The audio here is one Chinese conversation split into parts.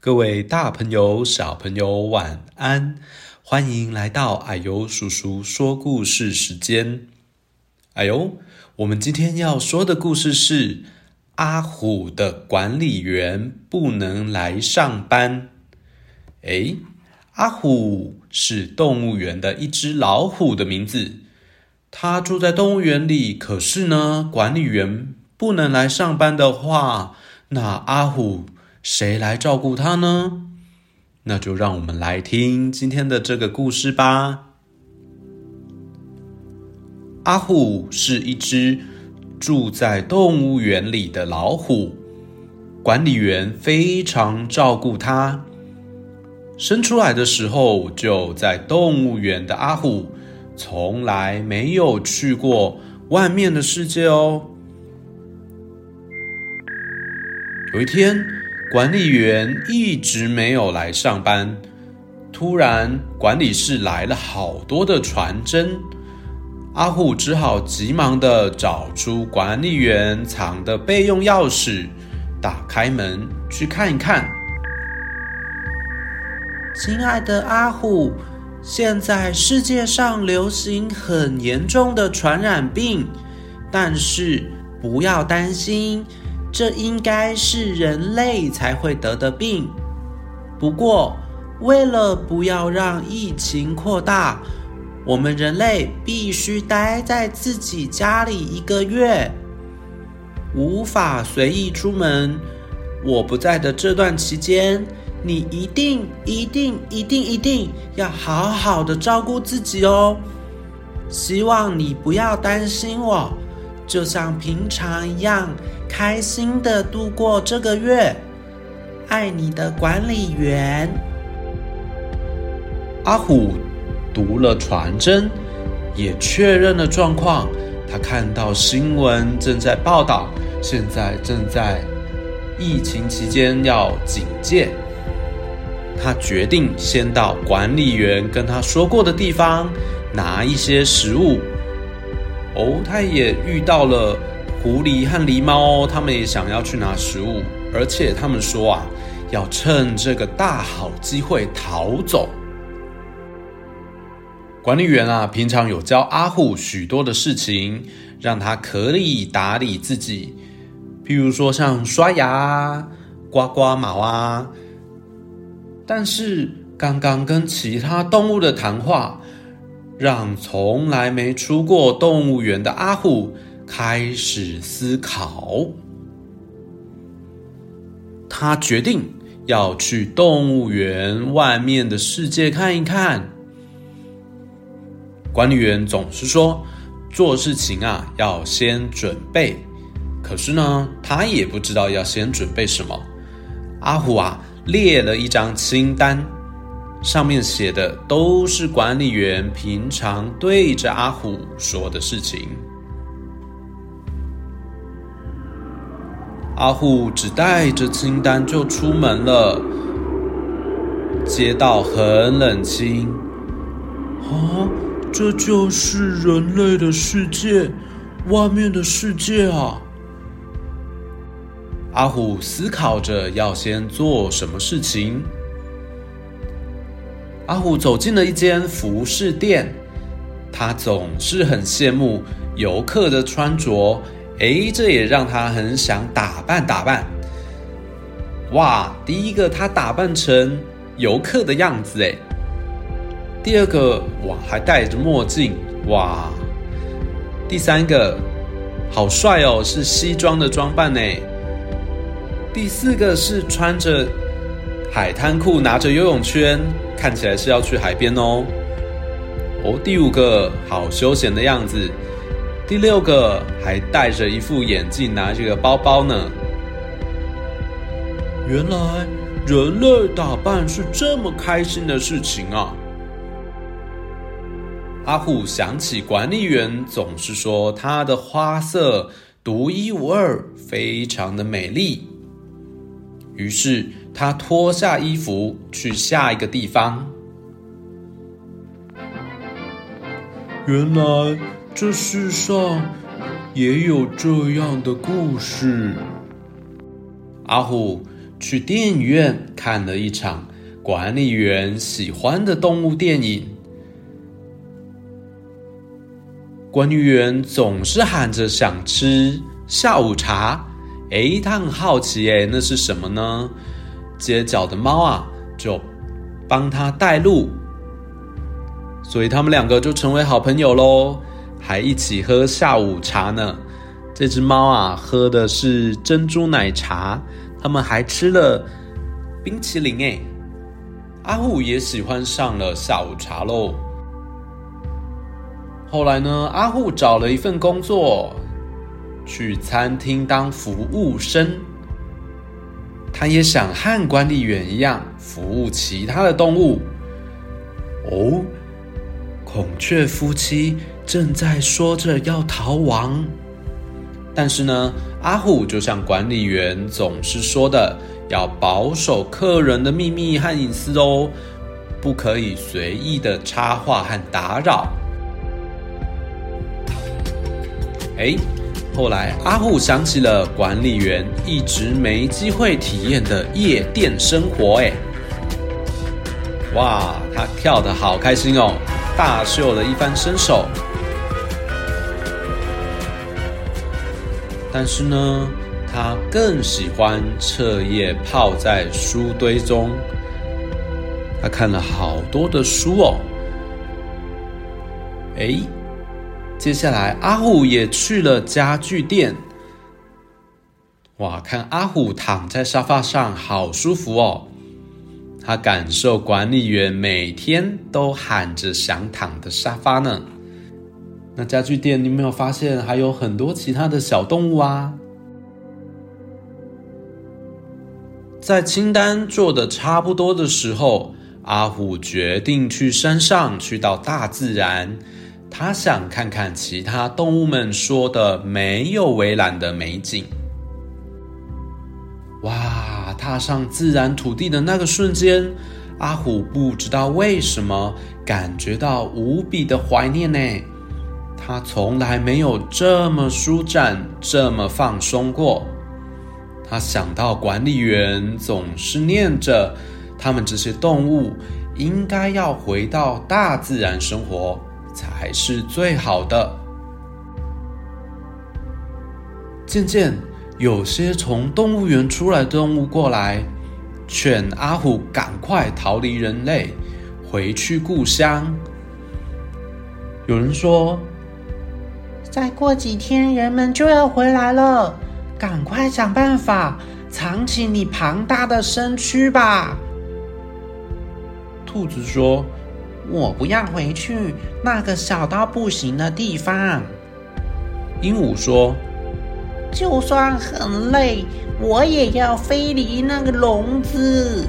各位大朋友、小朋友，晚安！欢迎来到矮油叔叔说故事时间。啊呦，我们今天要说的故事是阿虎的管理员不能来上班。诶，阿虎是动物园的一只老虎的名字，它住在动物园里。可是呢，管理员不能来上班的话，那阿虎，谁来照顾它呢？那就让我们来听今天的这个故事吧。阿虎是一只住在动物园里的老虎，管理员非常照顾它。生出来的时候就在动物园的阿虎，从来没有去过外面的世界哦。有一天，管理员一直没有来上班。突然，管理室来了好多的传真，阿虎只好急忙地找出管理员藏的备用钥匙，打开门去看一看。亲爱的阿虎，现在世界上流行很严重的传染病，但是不要担心。这应该是人类才会得的病。不过，为了不要让疫情扩大，我们人类必须待在自己家里一个月，无法随意出门。我不在的这段期间，你一定、一定、一定、一定要好好的照顾自己哦。希望你不要担心我，就像平常一样。开心的度过这个月，爱你的管理员。阿虎读了传真，也确认了状况。他看到新闻正在报道，现在正在疫情期间要警戒。他决定先到管理员跟他说过的地方拿一些食物。哦，他也遇到了。狐狸和狸猫，他们也想要去拿食物，而且他们说啊，要趁这个大好机会逃走。管理员啊，平常有教阿虎许多的事情，让他可以打理自己，譬如说像刷牙、刮刮毛啊。但是刚刚跟其他动物的谈话，让从来没出过动物园的阿虎。开始思考，他决定要去动物园外面的世界看一看。管理员总是说，做事情啊要先准备，可是呢，他也不知道要先准备什么。阿虎啊，列了一张清单，上面写的都是管理员平常对着阿虎说的事情。阿虎只带着清单就出门了。街道很冷清。啊，这就是人类的世界，外面的世界啊！阿虎思考着要先做什么事情。阿虎走进了一间服饰店，他总是很羡慕游客的穿着。哎，这也让他很想打扮打扮。哇，第一个他打扮成游客的样子，哎。第二个，哇，还戴着墨镜，哇。第三个，好帅哦，是西装的装扮呢。第四个是穿着海滩裤，拿着游泳圈，看起来是要去海边哦。哦，第五个，好休闲的样子。第六个还戴着一副眼镜，拿着个包包呢。原来人类打扮是这么开心的事情啊！阿虎想起管理员总是说他的花色独一无二，非常的美丽。于是他脱下衣服去下一个地方。原来。这世上也有这样的故事。阿虎去电影院看了一场管理员喜欢的动物电影。管理员总是喊着想吃下午茶，诶，他很好奇，诶，那是什么呢？街角的猫啊，就帮他带路，所以他们两个就成为好朋友喽，还一起喝下午茶呢。这只猫啊，喝的是珍珠奶茶，他们还吃了冰淇淋诶。阿虎也喜欢上了下午茶喽。后来呢，阿虎找了一份工作，去餐厅当服务生。他也想和管理员一样服务其他的动物。哦，孔雀夫妻正在说着要逃亡，但是呢，阿虎就像管理员总是说的，要保守客人的秘密和隐私哦，不可以随意的插话和打扰。哎。后来，阿虎想起了管理员一直没机会体验的夜店生活。哎，哇，他跳得好开心哦，大秀了一番身手。但是呢，他更喜欢彻夜泡在书堆中。他看了好多的书哦。哎。接下来，阿虎也去了家具店。哇，看阿虎躺在沙发上，好舒服哦。他感受管理员每天都喊着想躺的沙发呢。那家具店，你有没有发现还有很多其他的小动物啊？在清单做的差不多的时候，阿虎决定去山上，去到大自然。他想看看其他动物们说的没有围栏的美景。哇！踏上自然土地的那个瞬间，阿虎不知道为什么感觉到无比的怀念呢。他从来没有这么舒展、这么放松过。他想到管理员总是念着，他们这些动物应该要回到大自然生活。才是最好的。渐渐，有些从动物园出来的动物过来，劝阿虎赶快逃离人类，回去故乡。有人说：“再过几天，人们就要回来了，赶快想办法藏起你庞大的身躯吧。”兔子说。我不要回去那个小到不行的地方。鹦鹉说：“就算很累，我也要飞离那个笼子。”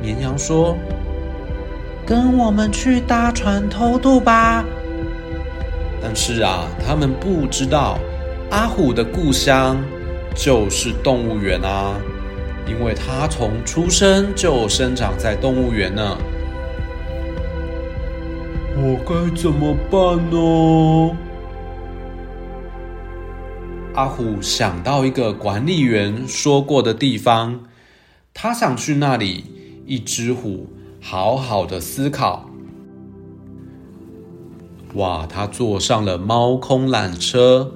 绵羊说：“跟我们去搭船偷渡吧。”但是啊，他们不知道阿虎的故乡就是动物园啊，因为他从出生就生长在动物园呢。我该怎么办呢？阿虎想到一个管理员说过的地方，他想去那里，一只虎好好的思考。哇！他坐上了猫空缆车，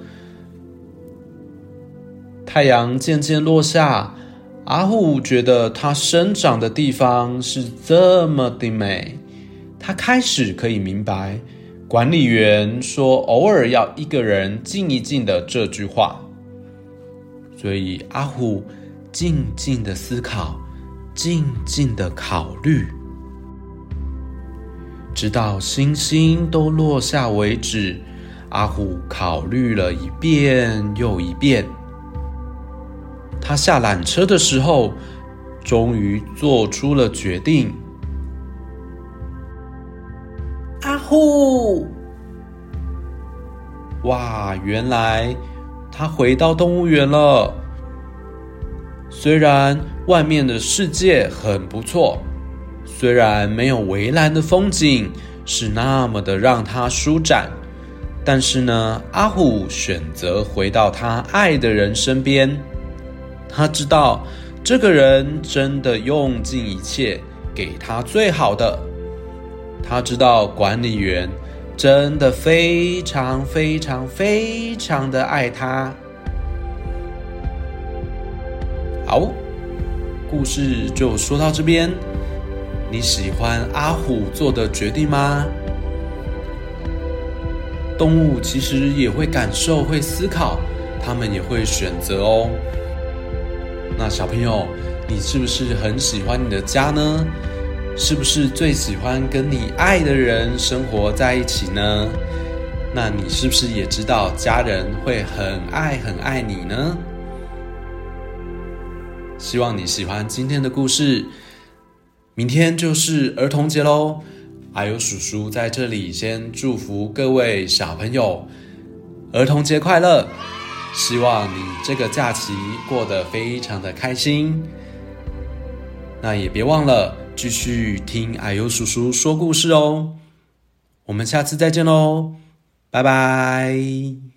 太阳渐渐落下，阿虎觉得它生长的地方是这么的美。他开始可以明白，管理员说偶尔要一个人静一静的这句话，所以阿虎静静的思考，静静的考虑，直到星星都落下为止。阿虎考虑了一遍又一遍，他下缆车的时候，终于做出了决定。阿虎！哇，原来他回到动物园了。虽然外面的世界很不错，虽然没有围栏的风景是那么的让他舒展，但是呢，阿虎选择回到他爱的人身边。他知道这个人真的用尽一切给他最好的。他知道管理员真的非常非常非常的爱他。好，故事就说到这边。你喜欢阿虎做的决定吗？动物其实也会感受，会思考，他们也会选择哦。那小朋友，你是不是很喜欢你的家呢？是不是最喜欢跟你爱的人生活在一起呢？那你是不是也知道家人会很爱很爱你呢？希望你喜欢今天的故事。明天就是儿童节喽，阿尤叔叔在这里先祝福各位小朋友儿童节快乐！希望你这个假期过得非常的开心。那也别忘了继续听阿尤叔叔说故事哦。我们下次再见喽，拜拜。